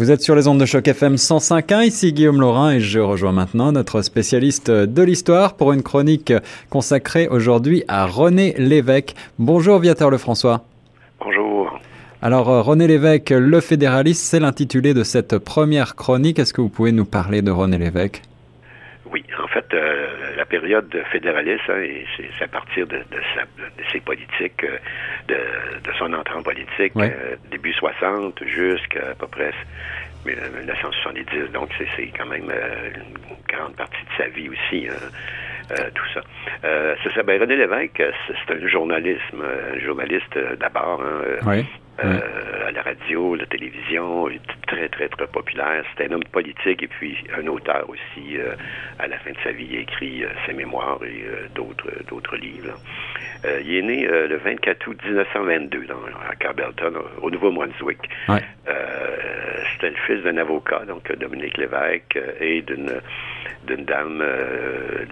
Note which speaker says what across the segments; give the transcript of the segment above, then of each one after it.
Speaker 1: Vous êtes sur les ondes de choc FM 105.1, ici Guillaume Laurin et je rejoins maintenant notre spécialiste de l'histoire pour une chronique consacrée aujourd'hui à René Lévesque. Bonjour Viateur Lefrançois.
Speaker 2: Bonjour.
Speaker 1: Alors René Lévesque, le fédéraliste, c'est l'intitulé de cette première chronique. Est-ce que vous pouvez nous parler de René Lévesque?
Speaker 2: Oui, en fait, euh, période fédéraliste, hein, c'est à partir de, ses politiques, euh, de, son entrée en politique, euh, début 60 jusqu'à à peu près 1970. Donc, c'est quand même une grande partie de sa vie aussi. Hein, tout ça. c'est ça. Ben, René Lévesque, c'est un journalisme, un journaliste d'abord. Hein, oui. Euh, à la radio, la télévision, très, très, très populaire. C'était un homme politique et puis un auteur aussi. Euh, à la fin de sa vie, il a écrit euh, ses mémoires et d'autres, d'autres livres. il est né le 24 août 1922 dans, à Campbellton, au Nouveau-Brunswick. C'était le fils d'un avocat, donc Dominique Lévesque, et d'une d'une dame,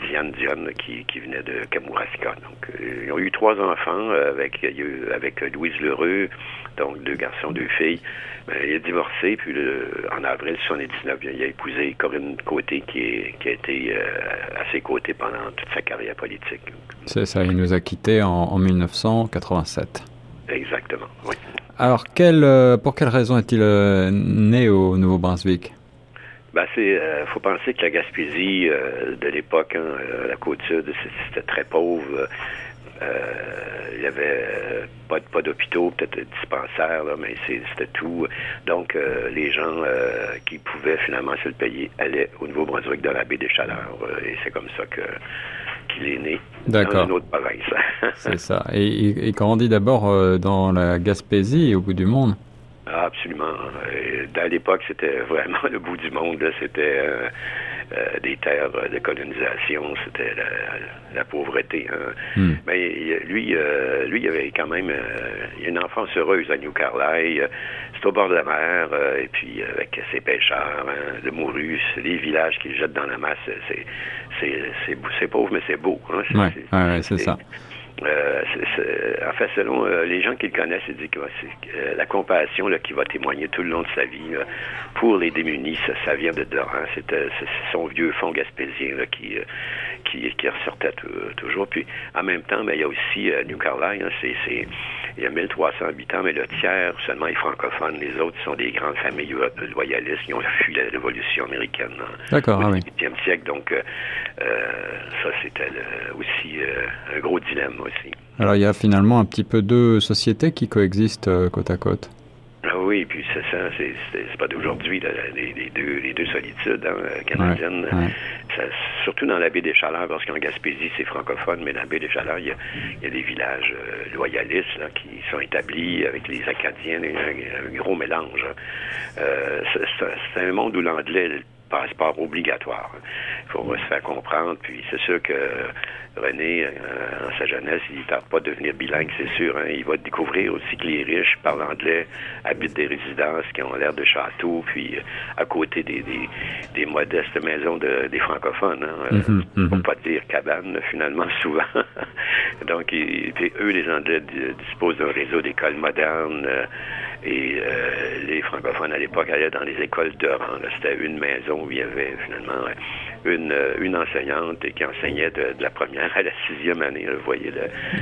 Speaker 2: Diane Dionne, qui, qui venait de Kamouraska. Donc, ils ont eu trois enfants avec, avec Louise Lheureux, donc deux garçons, deux filles. Ben, il a divorcé, puis en avril 1979, il a épousé Corinne Côté, qui, qui a été euh, à ses côtés pendant toute sa carrière politique.
Speaker 1: C'est ça, il nous a quittés en, 1987.
Speaker 2: Exactement, oui.
Speaker 1: Alors, quelle, euh, pour quelle raison est-il euh, né au Nouveau-Brunswick?
Speaker 2: Ben, c'est, faut penser que la Gaspésie de l'époque, hein, la côte sud, c'était très pauvre. Euh, il y avait euh, pas, pas d'hôpitaux, peut-être dispensaires, là, mais c'était tout. Donc, euh, les gens qui pouvaient finalement se le payer allaient au Nouveau-Brunswick dans la baie des Chaleurs. et c'est comme ça que qu'il est né dans une autre province.
Speaker 1: c'est ça. Et il, grandit d'abord dans la Gaspésie, au bout du monde?
Speaker 2: Ah, absolument. à l'époque, c'était vraiment le bout du monde. C'était euh, des terres de colonisation, c'était la, pauvreté. Hein. Hmm. Mais lui, euh, lui, il avait quand même euh, une enfance heureuse à New Carlisle. c'est au bord de la mer, et puis avec ses pêcheurs, hein, le mourus, les villages qu'il jette dans la masse, c'est c'est pauvre, mais c'est beau.
Speaker 1: Hein. Ouais, c'est ça.
Speaker 2: Euh, en fait, selon euh, les gens qui le connaissent, ils disent que c'est euh, la compassion là, qui va témoigner tout le long de sa vie pour les démunis, ça, vient de. Hein. C'est son vieux fond gaspésien là, qui, qui, qui ressortait toujours. Puis en même temps, ben, il y a aussi New Carlisle, c'est il y a 1300 habitants, mais le tiers seulement est francophone. Les autres sont des grandes familles loyalistes qui ont fui la Révolution américaine
Speaker 1: D'accord,
Speaker 2: au 18e ah siècle. Donc, euh, euh, ça, c'était aussi euh, un gros dilemme aussi.
Speaker 1: Alors, il y a finalement un petit peu deux sociétés qui coexistent côte à côte.
Speaker 2: Oui, puis c'est ça, c'est pas d'aujourd'hui, les, deux, les deux solitudes hein, canadiennes. surtout dans la baie des Chaleurs, parce qu'en Gaspésie, c'est francophone, mais dans la baie des Chaleurs, il y a, des villages euh, loyalistes qui sont établis avec les Acadiens, un, un gros mélange. Euh, c'est un monde où l'anglais passeport obligatoire. Il faut se faire comprendre. Puis c'est sûr que René, euh, en sa jeunesse, il ne tente pas de devenir bilingue, c'est sûr. Hein. Il va découvrir aussi que les riches parlent anglais, habitent des résidences qui ont l'air de châteaux, puis euh, à côté des, des, modestes maisons de, des francophones. Hein. Mm -hmm, pas dire cabane, finalement, souvent. Donc, eux, les Anglais, disposent d'un réseau d'écoles modernes. Euh, et les francophones à l'époque allaient dans les écoles de rang. C'était une maison où il y avait finalement une, une enseignante qui enseignait de, la première à la sixième année. Vous voyez,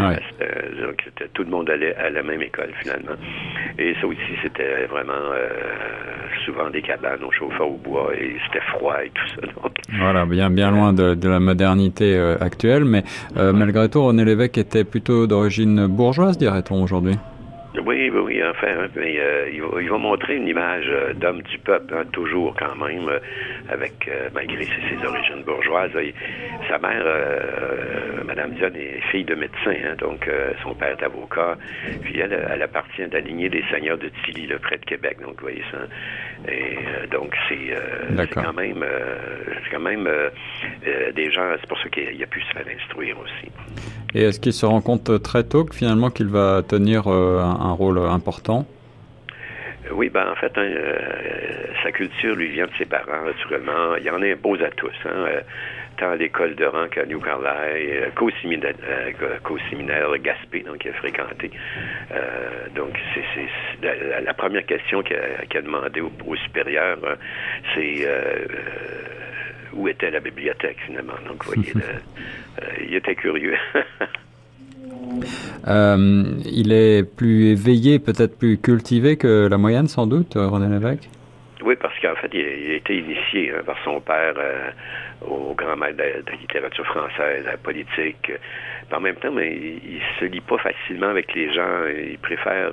Speaker 2: euh, tout le monde allait à la même école finalement. Et ça aussi, c'était vraiment euh, souvent des cabanes au chauffeur au bois et c'était froid et tout ça.
Speaker 1: Voilà, bien, bien loin de, la modernité euh, actuelle, mais malgré tout, René Lévesque était plutôt d'origine bourgeoise, dirait-on aujourd'hui.
Speaker 2: Oui, oui, enfin, hein, mais euh, il, va, il, va, montrer une image euh, d'homme du peuple, hein, toujours quand même, euh, avec malgré ses, origines bourgeoises. sa mère, Madame Dionne, est fille de médecin, hein, donc son père est avocat. Puis elle, elle appartient à la lignée des seigneurs de Tilly, le près de Québec. Donc, vous voyez ça. Et donc, c'est quand même, quand même des gens. C'est pour ça qu'il a pu se faire instruire aussi.
Speaker 1: Et est-ce qu'il se rend compte très tôt que finalement qu'il va tenir un, un rôle important?
Speaker 2: Oui, ben en fait, hein, euh, sa culture lui vient de ses parents, naturellement. Il en impose à tous, hein, tant à l'école de rang qu'à New Carlisle, qu'au-séminaire euh, Gaspé, donc il a fréquenté. donc, c'est la, première question qu'il a, demandé au, supérieur, hein, c'est où était la bibliothèque, finalement? Donc, vous voyez, il était curieux.
Speaker 1: Euh, il est plus éveillé, peut-être plus cultivé que la moyenne, sans doute, euh, René Lévesque?
Speaker 2: Oui, parce qu'en fait, il a, été initié hein, par son père euh, au grand maître de, la littérature française, à la politique. en même temps, mais il, ne se lie pas facilement avec les gens. Il préfère,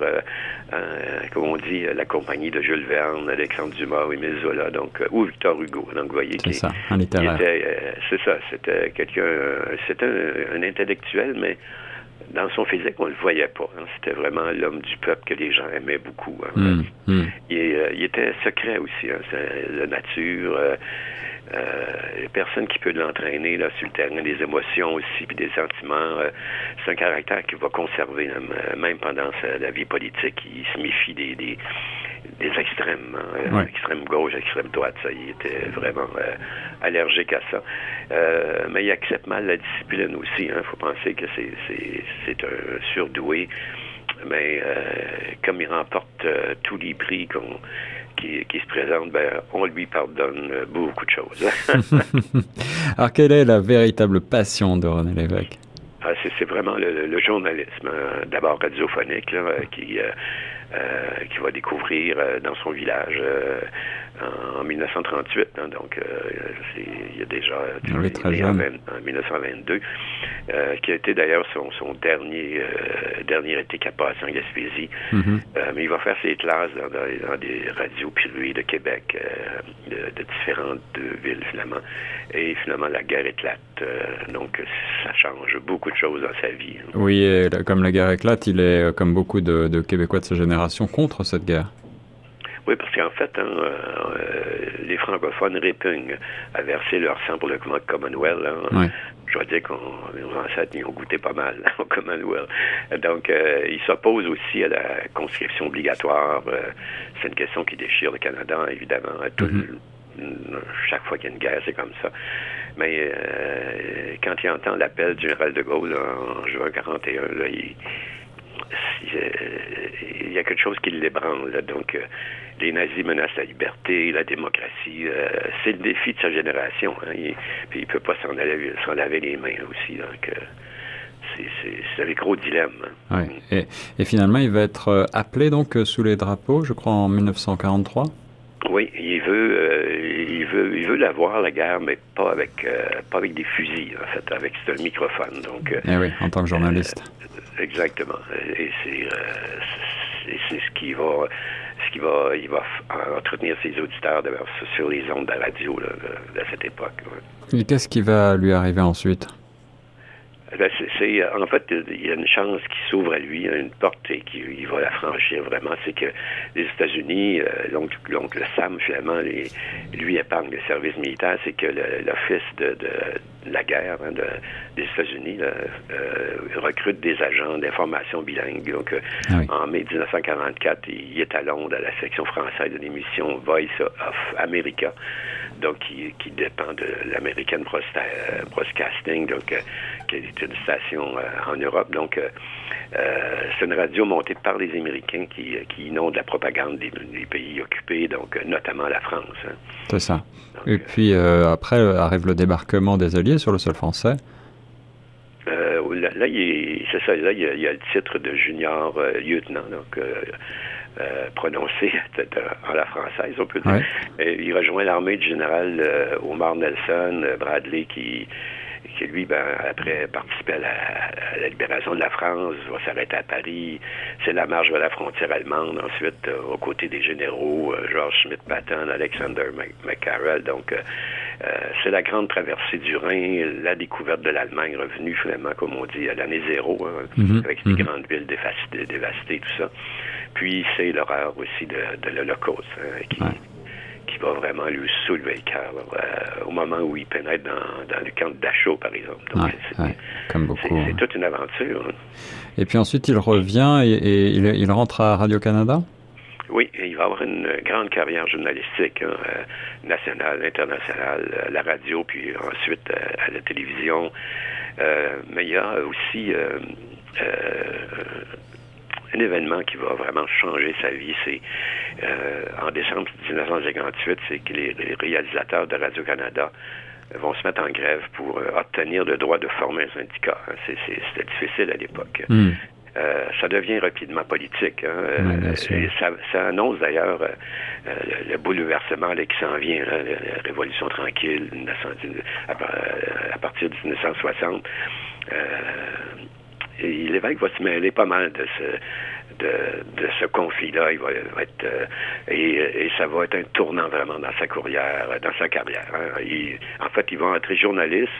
Speaker 2: comme on dit, la compagnie de Jules Verne, Alexandre Dumas, Émile Zola, donc, ou Victor Hugo. Donc, vous voyez,
Speaker 1: c'est ça, un littéraire.
Speaker 2: C'est ça, c'était quelqu'un, c'était un, intellectuel, mais dans son physique, on le voyait pas. Hein. C'était vraiment l'homme du peuple que les gens aimaient beaucoup. Hein.
Speaker 1: Hmm, hmm.
Speaker 2: Euh, il, était secret aussi. Hein. La nature, euh, euh, personne qui peut l'entraîner là, sur le terrain des émotions aussi, puis des sentiments. Euh, c'est un caractère qu'il va conserver, même pendant la vie politique. Il se méfie des, des, extrêmes, hein, extrême gauche, extrême droite. Ça, il était vraiment allergique à ça. mais il accepte mal la discipline aussi. Il hein. faut penser que c'est un surdoué mais comme il remporte tous les prix qu'on qui, se présente, ben, on lui pardonne beaucoup de choses.
Speaker 1: Alors, quelle est la véritable passion de René Lévesque?
Speaker 2: Ah, c'est vraiment le, journalisme, hein. d'abord radiophonique, là, qui, euh, euh, qui va découvrir euh, dans son village en 1938, hein, donc il y a déjà
Speaker 1: oui, très jeune.
Speaker 2: En, 1922, qui a été d'ailleurs son, son dernier dernier été qu'il en Gaspésie. Mm-hmm. mais il va faire ses classes dans, des radios privées de Québec, de, de, différentes villes finalement, et finalement la guerre éclate, donc ça change beaucoup de choses dans sa vie. Hein.
Speaker 1: Oui, et comme la guerre éclate, il est comme beaucoup de, de Québécois de sa génération contre cette guerre.
Speaker 2: Oui, parce qu'en fait, hein, euh, les francophones répugnent à verser leur sang pour le Commonwealth. Hein. Je dois dire qu'on nos ancêtres y ont goûté pas mal au Commonwealth. Donc, euh, ils s'opposent aussi à la conscription obligatoire. Euh, c'est une question qui déchire le Canada, évidemment. Mm-hmm. chaque fois qu'il y a une guerre, c'est comme ça. Mais quand il entend l'appel du général de Gaulle en juin 41, là, il il y a quelque chose qui l'ébranle. Donc, euh, les nazis menacent la liberté, la démocratie. Euh, c'est le défi de sa génération. Hein. Il, puis il peut pas s'en laver, les mains aussi. Donc, euh, c'est un gros dilemme.
Speaker 1: Hein. Et, et, finalement, il va être appelé donc sous les drapeaux, je crois, en 1943.
Speaker 2: Oui, il veut, il veut, il veut l'avoir la guerre, mais pas avec, pas avec des fusils, en fait, avec un microphone. Donc,
Speaker 1: eh oui, en tant que journaliste.
Speaker 2: Exactement. Et c'est c'est ce qui va ce qui va il va entretenir ses auditeurs sur les ondes de la radio de, cette époque.
Speaker 1: Et qu'est-ce qui va lui arriver ensuite?
Speaker 2: Ben, c'est, en fait, il y a une chance qui s'ouvre à lui, une porte et qu'il va la franchir vraiment. C'est que les États-Unis, euh, l'oncle Sam, finalement, lui épargne le service militaire. C'est que l'Office de, la guerre hein, des États-Unis euh, recrute des agents d'information bilingue. Donc, euh, ah en mai 1944, il est à Londres à la section française de l'émission Voice of America donc qui, qui dépend de l'American Broadcasting, donc euh, qui est une station euh, en Europe. Donc, euh, c'est une radio montée par les Américains qui, qui inonde la propagande des, pays occupés, donc notamment la France. Hein.
Speaker 1: C'est ça. Et puis après arrive le débarquement des Alliés sur le sol français.
Speaker 2: là, c'est ça. Là, il y, a, le titre de junior lieutenant. Donc, euh, prononcé en la française, on peut dire. il rejoint l'armée du général euh, Omar Nelson, euh, Bradley, qui, qui lui, ben, après participer à la, libération de la France, va s'arrêter à Paris. C'est la marche vers la frontière allemande. Ensuite, aux côtés des généraux Georges Schmidt-Patton, Alexander McCarroll. Donc, c'est la grande traversée du Rhin, la découverte de l'Allemagne revenue finalement, comme on dit, à l'année zéro, hein, mm-hmm. avec les mm-hmm. grandes villes dévastées, dévastées, tout ça. Puis c'est l'horreur aussi de, l'Holocauste hein, qui, qui va vraiment lui soulever le cœur euh, au moment où il pénètre dans, dans le camp de Dachau, par exemple.
Speaker 1: Donc, c'est, comme beaucoup.
Speaker 2: C'est, hein. toute une aventure. Hein.
Speaker 1: Et puis ensuite, il revient et, il, rentre à Radio-Canada?
Speaker 2: Oui, il va avoir une grande carrière journalistique, hein, nationale, internationale, à la radio, puis ensuite à la télévision. mais il y a aussi un événement qui va vraiment changer sa vie. C'est euh, en décembre 1958, c'est que les, réalisateurs de Radio-Canada vont se mettre en grève pour euh, obtenir le droit de former un syndicat. Hein. C'était difficile à l'époque. Hmm. Euh, ça devient rapidement politique. Hein. et ça, annonce d'ailleurs le, bouleversement qui s'en vient, hein, la, révolution tranquille à, partir de 1960 et l'évêque va se mêler pas mal de ce, de, ce conflit-là. Il va, être euh, et, ça va être un tournant vraiment dans sa carrière, dans sa carrière. Hein. en fait, il va entrer journaliste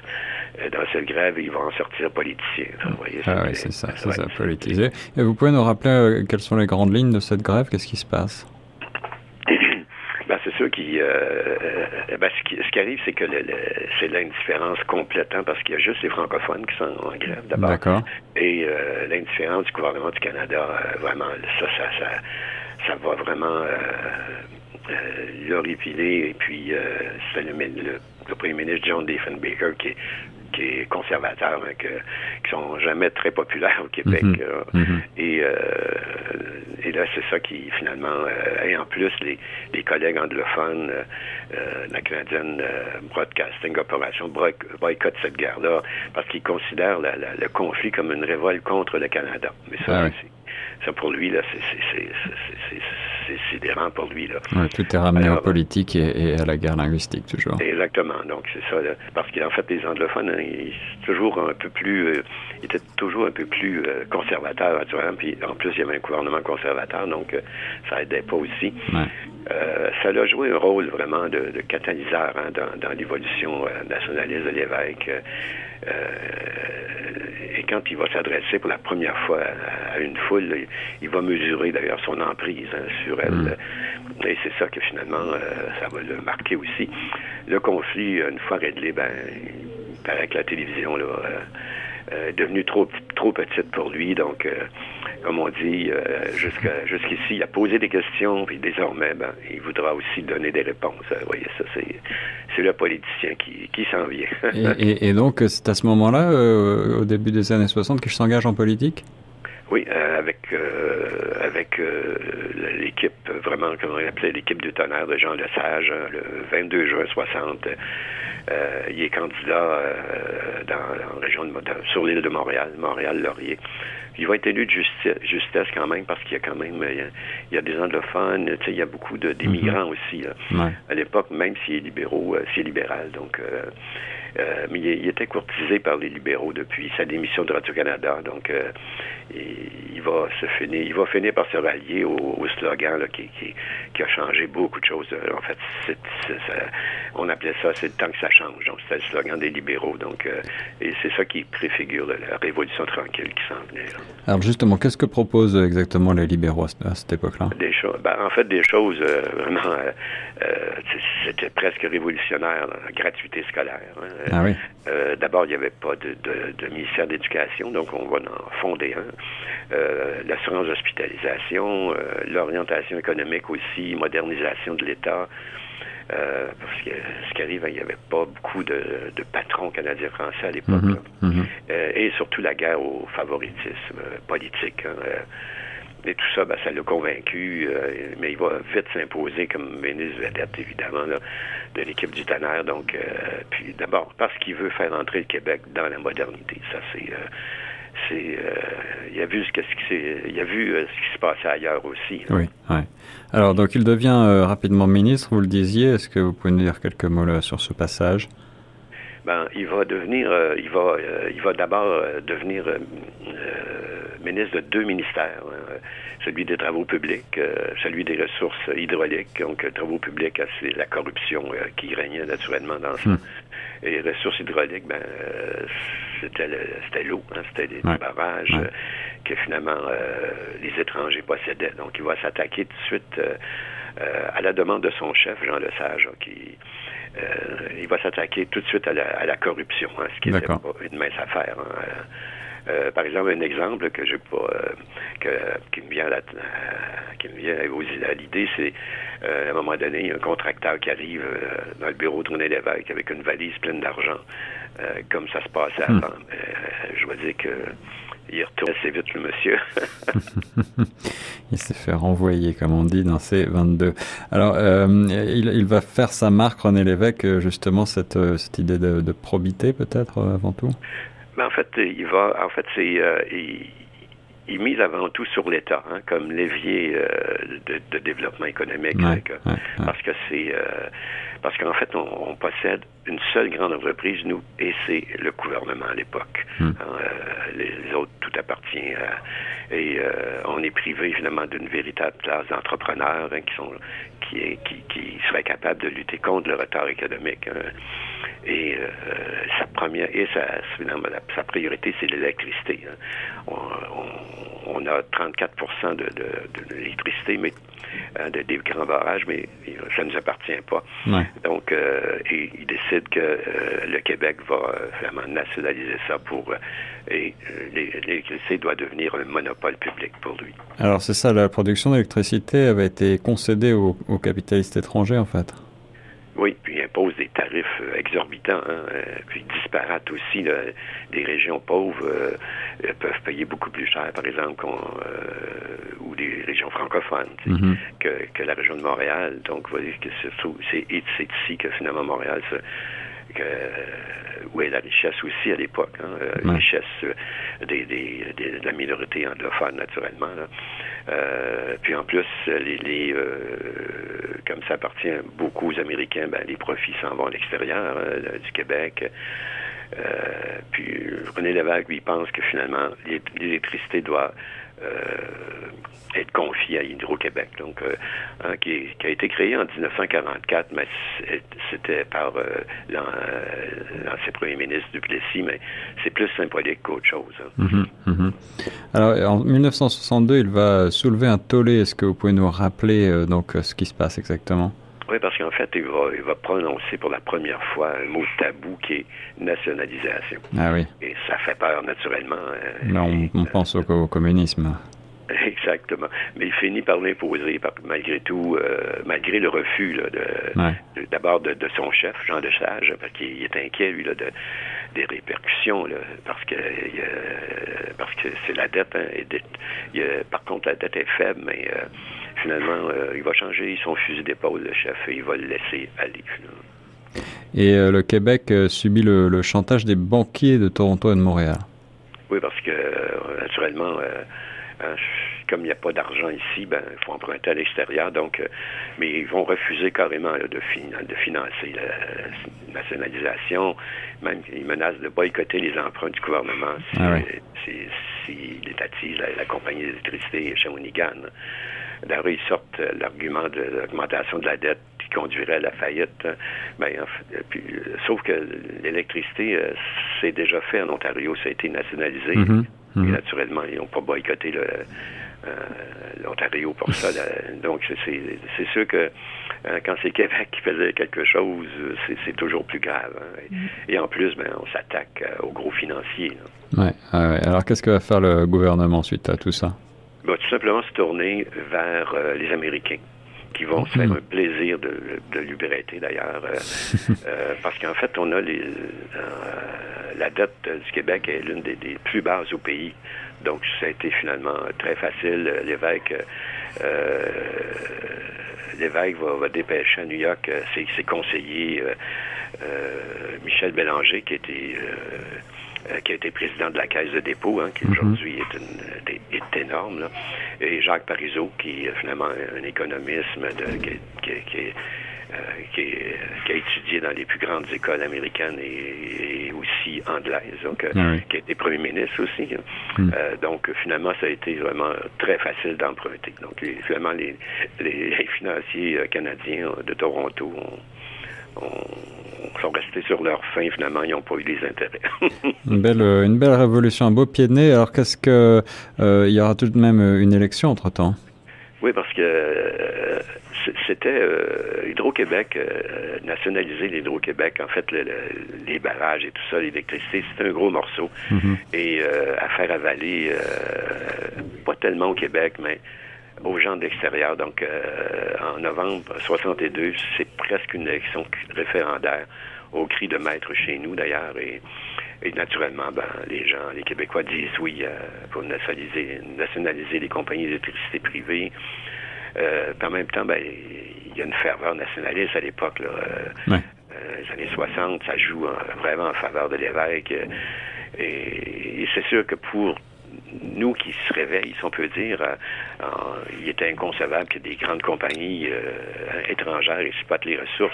Speaker 2: dans cette grève et il va en sortir politicien.
Speaker 1: Vous voyez, ah oui, c'est ça, c'est ça, politisé. Et vous pouvez nous rappeler euh, quelles sont les grandes lignes de cette grève? Qu'est-ce qui se passe?
Speaker 2: C'est sûr qui, euh, euh, ben, ce, qui, ce qui arrive, c'est que le, c'est l'indifférence complète, hein, parce qu'il y a juste les francophones qui sont en grève d'abord.
Speaker 1: D'accord.
Speaker 2: Et euh, l'indifférence du gouvernement du Canada, vraiment, ça, ça, ça, ça va vraiment l'horripiler. Et puis, c'est le, le, premier ministre John Diefenbaker qui est qui est conservateur, hein, que, qui sont jamais très populaires au Québec. Mhm. Mhm. Et, et là, c'est ça qui, finalement, euh, et en plus, les, les collègues anglophones, euh, euh la canadienne euh, Broadcasting Corporation boycottent cette guerre-là parce qu'ils considèrent le conflit comme une révolte contre le Canada. Mais ça, ah ça pour lui, là, c'est sidérant pour lui. Là.
Speaker 1: tout est ramené en politique et, à la guerre linguistique, toujours.
Speaker 2: Exactement. Donc, c'est ça. parce qu'en fait, les anglophones, hein, ils, toujours un peu plus, euh, ils étaient toujours un peu plus euh, conservateurs, naturellement. Puis, en plus, il y avait un gouvernement conservateur, donc euh, ça aidait pas aussi. ça a joué un rôle vraiment de, catalyseur hein, dans, dans l'évolution nationaliste de l'évêque. et quand il va s'adresser pour la première fois à, une foule, il, va mesurer d'ailleurs son emprise hein, sur elle. Mm. Et c'est ça que finalement, euh, ça va le marquer aussi. Le conflit, une fois réglé, ben, il paraît que la télévision là, euh, euh, est devenue trop, trop petite pour lui. Donc, comme on dit, jusqu'à, jusqu'ici, il a posé des questions, puis désormais, ben, il voudra aussi donner des réponses. Vous voyez, ça, c'est, c'est le politicien qui, qui s'en vient.
Speaker 1: et, et, donc, c'est à ce moment-là, au début des années 60, qu'il s'engage en politique?
Speaker 2: Oui, euh, avec euh, avec euh, l'équipe, vraiment, comment on appelait, l'équipe du tonnerre de Jean Lesage, hein, le 22 juin 60. il est candidat dans, la région de sur l'île de Montréal, Montréal-Laurier. Il va être élu de justesse, quand même parce qu'il y a quand même il y a, des anglophones, il y a beaucoup d'immigrants mm-hmm. aussi. À l'époque, même s'il est libéraux, s'il est libéral, donc euh, mais il, était courtisé par les libéraux depuis sa démission de Radio-Canada. Donc, euh, il, va se finir, il va finir par se rallier au, slogan là, qui, qui, qui, a changé beaucoup de choses. En fait, on appelait ça c'est le temps que ça change. Donc, c'était le slogan des libéraux. Donc, euh, et c'est ça qui préfigure la révolution tranquille qui s'en venait.
Speaker 1: Alors, justement, qu'est-ce que proposent exactement les libéraux à, cette époque-là?
Speaker 2: Des choses. Ben, en fait, des choses vraiment, c'était presque révolutionnaire, la gratuité scolaire. Hein.
Speaker 1: Ah
Speaker 2: euh, d'abord, il n'y avait pas de, ministère d'éducation, donc on va en fonder un. Euh, l'assurance d'hospitalisation, euh, l'orientation économique aussi, modernisation de l'État. parce que ce qui arrive, il n'y avait pas beaucoup de, patrons canadiens-français à l'époque. Mhm, mhm. et surtout la guerre au favoritisme politique. Hein, et tout ça, ben, ça l'a convaincu, euh, mais il va vite s'imposer comme ministre vedette, évidemment, de l'équipe du Tonnerre. Donc, euh, puis d'abord, parce qu'il veut faire entrer le Québec dans la modernité. Ça, c'est... Euh, c'est il a vu ce, ce qui il a vu ce qui se passait ailleurs aussi.
Speaker 1: Oui, oui. Alors donc il devient rapidement ministre, vous le disiez. Est-ce que vous pouvez nous dire quelques mots sur ce passage?
Speaker 2: Ben, il va devenir, il va, il va d'abord devenir ministre de deux ministères, hein. celui des travaux publics, euh, celui des ressources hydrauliques. Donc, travaux publics, c'est la corruption euh, qui régnait naturellement dans ça. Hmm. Et ressources hydrauliques, ben, euh, c'était l'eau, hein, c'était des, barrages que finalement les étrangers possédaient. Donc, il va s'attaquer tout de suite à la demande de son chef, Jean Lesage, qui il va s'attaquer tout de suite à la, corruption, hein, ce qui n'est pas une mince affaire. par exemple, un exemple que je pas, que, qui me vient à, qui me vient à l'idée, c'est à un moment donné, un contracteur qui arrive dans le bureau de René Lévesque avec une valise pleine d'argent, comme ça se passait hmm. avant. je dois dire que il retourne assez vite, le monsieur.
Speaker 1: il s'est fait renvoyer, comme on dit, dans ces 22. Alors, euh, il, va faire sa marque, René Lévesque, justement, cette, euh, cette idée de, probité, peut-être, euh, avant tout?
Speaker 2: Ben, en fait, il va, en fait, c'est, il, mise avant tout sur l'État, hein, comme levier de, développement économique, parce que c'est parce qu'en fait, on, possède une seule grande entreprise, nous, et c'est le gouvernement à l'époque. Hmm. Hein, euh, les, autres, tout appartient à... Et euh, on est privé, finalement, d'une véritable classe d'entrepreneurs hein, qui sont qui, qui, qui seraient capables de lutter contre le retard économique. Hein. Et euh, sa première et sa, sa priorité, c'est l'électricité. On, on, a 34 de, de, de l'électricité, mais euh, des grands barrages, mais ça ne nous appartient pas. Donc, euh, il, décide que euh, le Québec va vraiment nationaliser ça pour... et l'électricité doit devenir un monopole public pour lui.
Speaker 1: Alors, c'est ça, la production d'électricité avait été concédée aux capitalistes étrangers, en fait.
Speaker 2: Oui, puis impose des tarifs euh, exorbitants, hein, euh, puis disparates aussi. Des régions pauvres euh, peuvent payer beaucoup plus cher, par exemple, ou des régions francophones mm-hmm. que, la région de Montréal. Donc, vous voyez que c'est ici que finalement Montréal que, où est la richesse aussi à l'époque, hein, la richesse des, des, de la minorité anglophone, naturellement. Euh, puis en plus, les, euh, comme ça appartient beaucoup aux Américains, ben, les profits s'en vont à l'extérieur du Québec. René Lévesque, lui, pense que finalement, l'électricité doit euh, être confié à Hydro-Québec, donc euh, qui, a été créé en 1944, mais c'était par euh, l'ancien premier ministre Duplessis, mais c'est plus symbolique qu'autre chose. Hein.
Speaker 1: Mhm, mhm. Alors, en 1962, il va soulever un tollé. Est-ce que vous pouvez nous rappeler donc ce qui se passe exactement?
Speaker 2: Parce qu'en fait, il va, il va prononcer pour la première fois un mot tabou qui est nationalisation.
Speaker 1: Ah oui.
Speaker 2: Et ça fait peur naturellement.
Speaker 1: Hein. on, pense au, communisme.
Speaker 2: Exactement. Mais il finit par l'imposer, malgré tout, euh, malgré le refus de, d'abord de, son chef, Jean de Sage, parce qu'il est inquiet, lui, là, de, des répercussions, parce que parce que c'est la dette. Hein, par contre, la dette est faible, mais euh, finalement, euh, il va changer son fusil d'épaule, le chef, et il va le laisser aller.
Speaker 1: Et le Québec subit le, chantage des banquiers de Toronto et de Montréal.
Speaker 2: Oui, parce que naturellement, Hein, comme il n'y a pas d'argent ici, ben il faut emprunter à l'extérieur. Donc, euh, mais ils vont refuser carrément de, de, financer la, nationalisation. Même ils menacent de boycotter les emprunts du gouvernement si, ah la, compagnie d'électricité Shawinigan. D'ailleurs, ils sortent l'argument de l'augmentation de la dette qui conduirait à la faillite. Ben, sauf que l'électricité, euh, c'est déjà fait en Ontario, ça a été nationalisé. Mm-hmm. Mhm. naturellement, ils n'ont pas boycotté euh, l'Ontario pour ça. donc, c'est sûr que euh, quand c'est Québec qui faisait quelque chose, c'est toujours plus grave. Hein. Mhm. Et en plus, ben, on s'attaque euh, aux gros financiers.
Speaker 1: Ouais, Alors, qu'est-ce que va faire le gouvernement suite à tout ça?
Speaker 2: Ben, tout simplement se tourner vers les Américains qui vont se faire mhm. un plaisir de, de d'ailleurs, parce qu'en fait, on a les, la dette du Québec est l'une des, plus basses au pays. Donc, ça a été finalement très facile. L'évêque euh, l'évêque va, dépêcher à New York euh, ses, conseillers, euh, Michel Bélanger, qui était qui a été président de la Caisse de dépôt, hein, qui mhm. aujourd'hui est, est, énorme, et Jacques Parizeau, qui est finalement un économisme de, qui, qui, est euh, qui, a étudié dans les plus grandes écoles américaines et, aussi anglaises, donc, euh, ah qui a été premier ministre aussi. Hein. Hmm. Euh, donc, finalement, ça a été vraiment très facile d'emprunter. Donc, finalement, les, financiers canadiens de Toronto sont restés sur leur fin, finalement, ils n'ont pas eu les intérêts.
Speaker 1: une, belle, une belle révolution, un beau pied de nez. Alors, qu'est-ce que. il y aura tout de même une élection entre-temps?
Speaker 2: Oui, parce que c'était Hydro-Québec, nationaliser l'Hydro-Québec, en fait, les barrages et tout ça, l'électricité, c'était un gros morceau. Mm-hmm. Et à faire avaler, pas tellement au Québec, mais aux gens de l'extérieur. Donc, en novembre 62, c'est presque une élection référendaire au cri de maître chez nous, d'ailleurs. Et, naturellement, ben, les gens, les Québécois disent oui euh, pour nationaliser, nationaliser les compagnies d'électricité privées. Euh, en même temps, ben, il y a une ferveur nationaliste à l'époque. Euh, les années 60, ça joue vraiment en faveur de l'évêque. et c'est sûr que pour nous qui se réveillent, si on peut dire, euh, il était inconcevable que des grandes compagnies euh, étrangères exploitent les ressources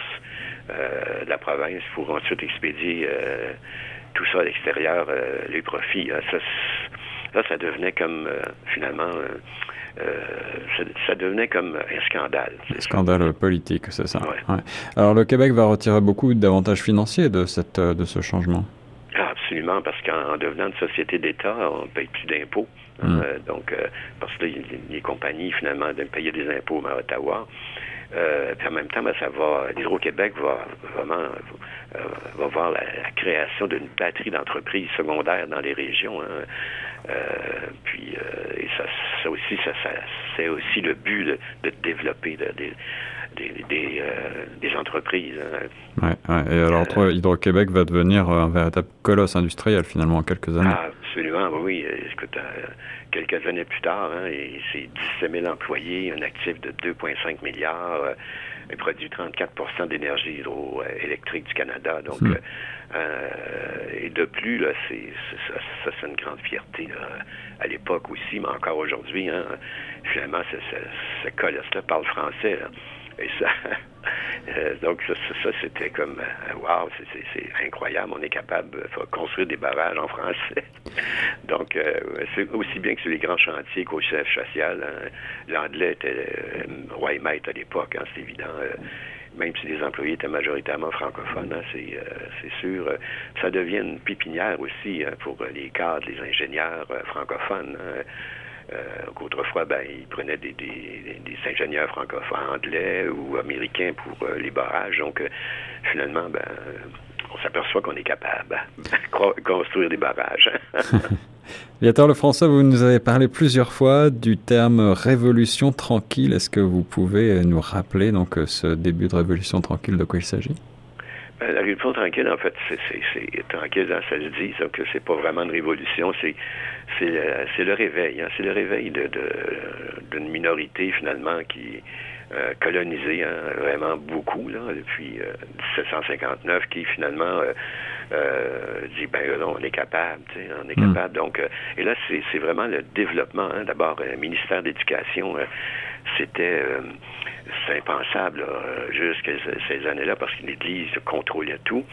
Speaker 2: euh, de la province pour ensuite expédier tout ça à l'extérieur, les profits. Ça, là, ça devenait comme, finalement, ça, devenait comme un scandale.
Speaker 1: Un scandale politique, c'est ça. Alors le Québec va retirer beaucoup d'avantages financiers de, cette, de ce changement
Speaker 2: absolument, parce qu'en devenant une société d'État, on ne paye plus d'impôts. Mm. Euh, donc, euh, parce que les, compagnies, finalement, de payer des impôts à Ottawa. Euh, puis en même temps, ben, ça va, l'Hydro-Québec va vraiment va voir la, création d'une batterie d'entreprises secondaires dans les régions. Hein. puis et ça, ça aussi, ça, c'est aussi le but de, développer des, des, des, entreprises.
Speaker 1: Hein. Ouais, Et alors, Hydro-Québec va devenir un véritable colosse industriel finalement en quelques années.
Speaker 2: Ah, absolument, oui. Écoute, quelques années plus tard, hein, c'est 17 000 employés, un actif de 2,5 milliards, euh, et produit 34% d'énergie hydroélectrique du Canada. Donc, hmm. euh, euh, et de plus, là, c'est, ça, c'est une grande fierté à l'époque aussi, mais encore aujourd'hui. Hein, finalement, ce, ce, ce colosse-là parle français. Là. Et ça, euh, donc ça, c'était comme euh, wow, c'est incroyable, on est capable de construire des barrages en français. donc euh, c'est aussi bien que sur les grands chantiers qu'au chef social, hein. l'anglais était roi et maître à l'époque, hein, c'est évident. même si les employés étaient majoritairement francophones, hein, c'est sûr. ça devient une pépinière aussi pour les cadres, les ingénieurs francophones. Euh, qu'autrefois, ben, ils prenaient des, ingénieurs francophones anglais ou américains pour euh, les barrages. Donc, euh, finalement, ben, on s'aperçoit qu'on est capable de construire des barrages.
Speaker 1: Viateur Français, vous nous avez parlé plusieurs fois du terme révolution tranquille. Est-ce que vous pouvez nous rappeler donc ce début de révolution tranquille, de quoi il s'agit?
Speaker 2: Ben, la révolution tranquille, en fait, c'est tranquille, ça se dit, donc c'est pas vraiment une révolution, c'est le réveil, hein, c'est le réveil de d'une minorité finalement qui euh, colonisée hein, vraiment beaucoup là depuis 1759, euh, qui finalement euh, dit ben on est capable, on est hmm. capable. Donc et là c'est vraiment le développement. Hein, D'abord, le ministère d'éducation, c'était c'est impensable jusqu'à ces années-là parce que l'Église contrôlait tout.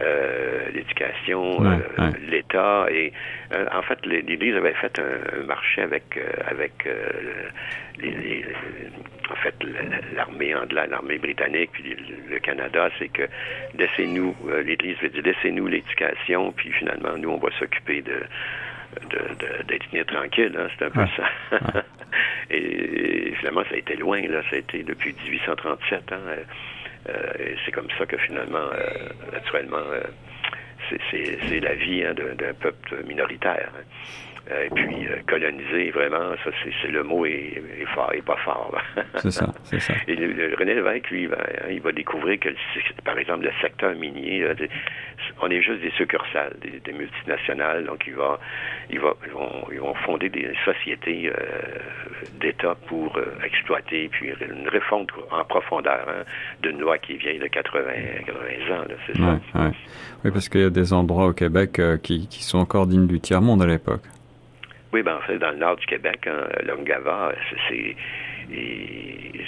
Speaker 2: Euh, l'éducation, euh, l'État et euh, en fait l'Église avait fait un, marché avec avec les, en fait l'armée anglaise, l'armée britannique puis le Canada, c'est que laissez-nous l'Église veut dire laissez-nous l'éducation puis finalement nous on va s'occuper de d'être tranquille, hein, c'est un peu ça. et, finalement, ça a été loin, là, ça a été depuis 1837. Hein, euh, c'est comme ça que finalement, euh, naturellement, euh, c'est la vie hein, d'un peuple minoritaire. Hein. Euh, et puis euh, coloniser, vraiment, ça c'est le mot est, fort et pas fort.
Speaker 1: c'est ça, c'est ça.
Speaker 2: Et René Lévesque, lui, hein, il va découvrir que, par exemple, le secteur minier, on est juste des succursales, des, multinationales, donc il va, il va, ils, vont, fonder des sociétés euh, d'État pour exploiter, puis une réforme en profondeur hein, d'une loi qui est vieille de 80, 80 ans, c'est ça.
Speaker 1: Oui, parce qu'il y a des endroits au Québec qui, qui sont encore dignes du tiers-monde à l'époque.
Speaker 2: Oui, ben en fait, dans le nord du Québec, hein, Longava, c'est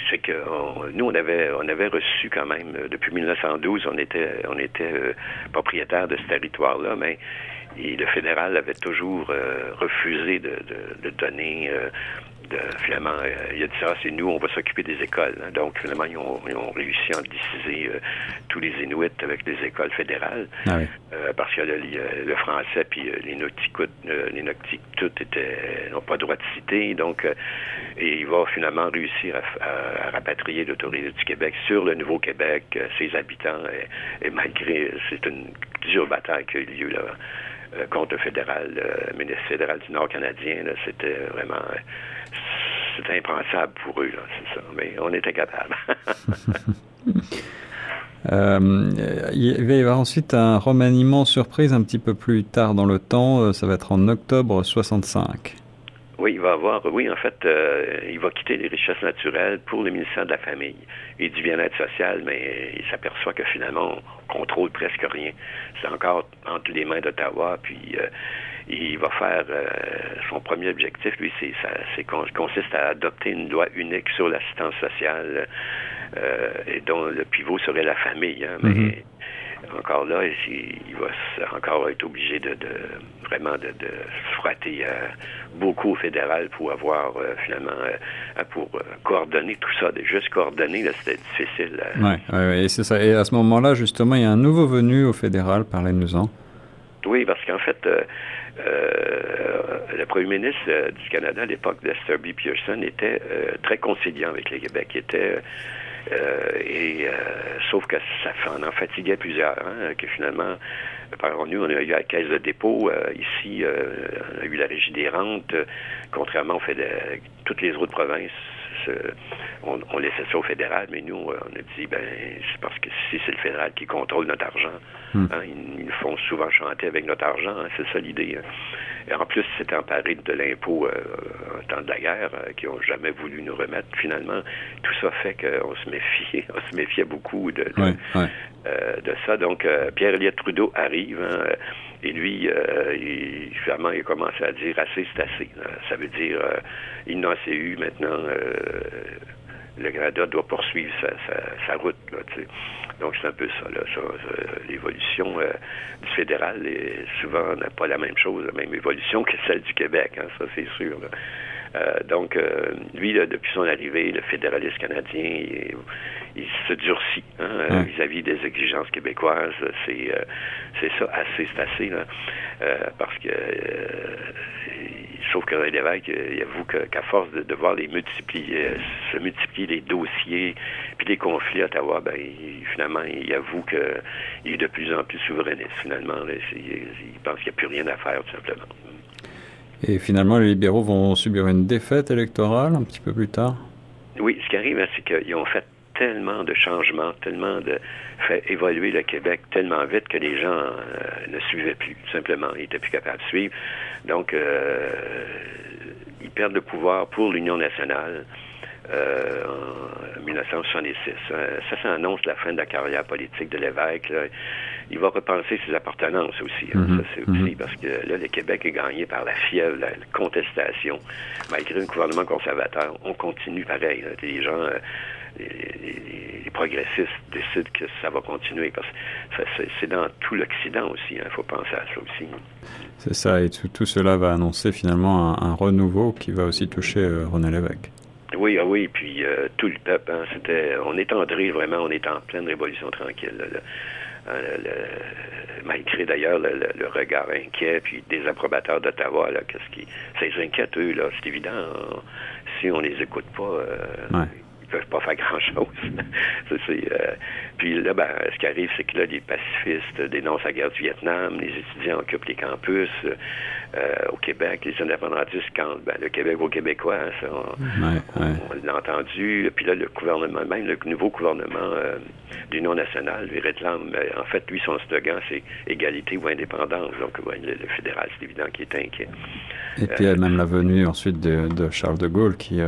Speaker 2: c'est que nous on avait on avait reçu quand même euh, depuis 1912 on était on était euh, propriétaire de ce territoire là mais le fédéral avait toujours euh, refusé de, de, de donner finalement, euh, il a dit ça, c'est nous, on va s'occuper des écoles. Hein. Donc, finalement, ils ont, réussi à décider euh, tous les Inuits avec des écoles fédérales. Ah parce que le, français puis les nautiques, les n'ont pas le droit de citer. Donc, et il va finalement réussi à, rapatrier l'autorité du Québec sur le Nouveau-Québec, ses habitants, et, malgré, c'est une dure bataille qui a eu lieu là, contre le fédéral, le ministre fédéral du Nord canadien, c'était vraiment c'était impensable pour eux, c'est ça. Mais on était capable.
Speaker 1: Euh, il va y avoir ensuite un remaniement surprise un petit peu plus tard dans le temps. Euh, ça va être en octobre 65.
Speaker 2: Oui, il va avoir, oui, en fait, euh, il va quitter les richesses naturelles pour le ministère de la Famille et du bien-être social, mais il s'aperçoit que finalement, on contrôle presque rien. C'est encore entre les mains d'Ottawa, puis il va faire son premier objectif, lui, c'est ça, consiste à adopter une loi unique sur l'assistance sociale euh, et dont le pivot serait la famille. Hein, mais mhm. Encore là, il, va encore être obligé de, vraiment de, se frotter beaucoup au fédéral pour avoir euh, finalement euh, pour coordonner tout ça. De juste coordonner, c'était difficile.
Speaker 1: Oui, ouais, c'est ça. Et à ce moment-là, justement, il y a un nouveau venu au fédéral, parlez-nous-en.
Speaker 2: Oui, parce qu'en fait, le premier ministre du Canada à l'époque, Lester B. Pearson, était très conciliant avec le Québec. Il était euh, et euh, sauf que ça en, en fatiguait plusieurs, hein, que finalement, par nous, on a eu la caisse de dépôt. Euh, ici, on a eu la régie des rentes. contrairement au fait de toutes les autres provinces, on, on, laissait ça au fédéral, mais nous, on a dit, ben, c'est parce que si c'est le fédéral qui contrôle notre argent, hmm. hein, ils, nous font souvent chanter avec notre argent, hein, c'est ça l'idée. Hein. Et en plus, c'est emparé de l'impôt euh, en temps de la guerre, euh, qui n'ont jamais voulu nous remettre. Finalement, tout ça fait qu'on se méfiait, on se méfiait beaucoup de, de, euh, de ça. Donc, Pierre Elliott Trudeau arrive. Hein, et lui, il, finalement, il a commencé à dire assez, c'est assez. Ça veut dire, il n'a assez eu maintenant le Canada doit poursuivre sa, route. Donc, c'est un peu ça. L'évolution euh, du fédéral est souvent n'a pas la même chose, la même évolution que celle du Québec, hein, ça c'est sûr. Euh, donc, euh, lui, depuis son arrivée, le fédéraliste canadien, il, se durcit hein, vis-à-vis des exigences québécoises. C'est c'est ça, assez, c'est assez, là, parce que sauf que Lévesque, il avoue qu'à force de, voir les multiplier, se multiplier les dossiers puis les conflits à Ottawa, ben, finalement, il avoue qu'il est de plus en plus souverainiste. Finalement, il, pense qu'il n'y a plus rien à faire, tout simplement.
Speaker 1: Et finalement, les libéraux vont subir une défaite électorale un petit peu plus tard?
Speaker 2: Oui, ce qui arrive, hein, c'est qu'ils ont fait tellement de changements, tellement de fait évoluer le Québec tellement vite que les gens euh, ne suivaient plus, simplement. Ils n'étaient plus capables de suivre. Donc, euh, ils perdent le pouvoir pour l'Union nationale. Euh, en 1966. Ça, ça annonce la fin de la carrière politique de l'évêque. Il va repenser ses appartenances aussi. Hein. Mm-hmm. Ça, c'est aussi mm-hmm. parce que là, le Québec est gagné par la fièvre, la, contestation. Malgré un gouvernement conservateur, on continue pareil. Les gens les, progressistes décident que ça va continuer. Parce que c'est dans tout l'Occident aussi. Il hein, faut penser à ça aussi.
Speaker 1: C'est ça. Et tout, cela va annoncer finalement un, renouveau qui va aussi toucher euh, René Lévesque.
Speaker 2: Oui, ah oui, puis euh, tout le peuple, hein, c'était, on est en vraiment, on est en pleine révolution tranquille. Hein, malgré d'ailleurs le, regard inquiet puis des approbateurs d'Ottawa, qu'est-ce qui, ça les inquiète eux là, c'est évident. si on les écoute pas, euh, peuvent pas faire grand-chose. Euh, puis là, ben, ce qui arrive, c'est que là, les pacifistes dénoncent la guerre du Vietnam, les étudiants occupent les campus euh, au Québec, les indépendantistes quand ben, le Québec aux Québécois, hein, ça, on, l'a entendu. Puis là, le gouvernement, même le nouveau gouvernement euh, d'Union nationale, lui réclame, en fait, lui, son slogan, c'est égalité ou indépendance. Donc, le, fédéral, c'est évident qu'il est inquiet.
Speaker 1: Et puis, même la venue ensuite de, de Charles de Gaulle qui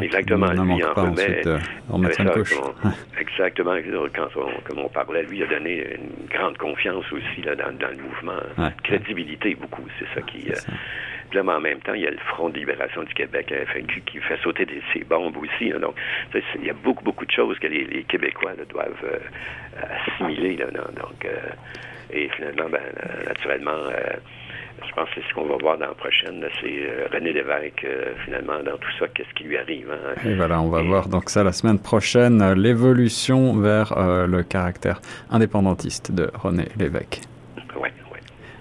Speaker 2: Exactement, lui en remet.
Speaker 1: Euh,
Speaker 2: exactement, quand on, comme on parlait, lui a donné une grande confiance aussi là, dans, le mouvement, crédibilité beaucoup, c'est ça qui... Euh, là, mais en même temps, il y a le Front de libération du Québec, FNQ, qui fait sauter des, ses bombes aussi. donc, il y a beaucoup, beaucoup de choses que les, Québécois doivent euh, assimiler. Là, donc, et finalement, ben, naturellement, je pense que c'est ce qu'on va voir dans la prochaine. C'est euh, René Lévesque, euh, finalement, dans tout ça, qu'est-ce qui lui arrive. Hein.
Speaker 1: Et voilà, on va voir donc ça la semaine prochaine, euh, l'évolution vers le caractère indépendantiste de René Lévesque.
Speaker 2: Oui, oui.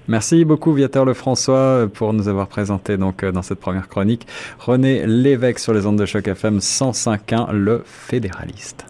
Speaker 1: Merci beaucoup Viateur Lefrançois pour nous avoir présenté donc dans cette première chronique René Lévesque sur les ondes de choc FM 105.1, le fédéraliste.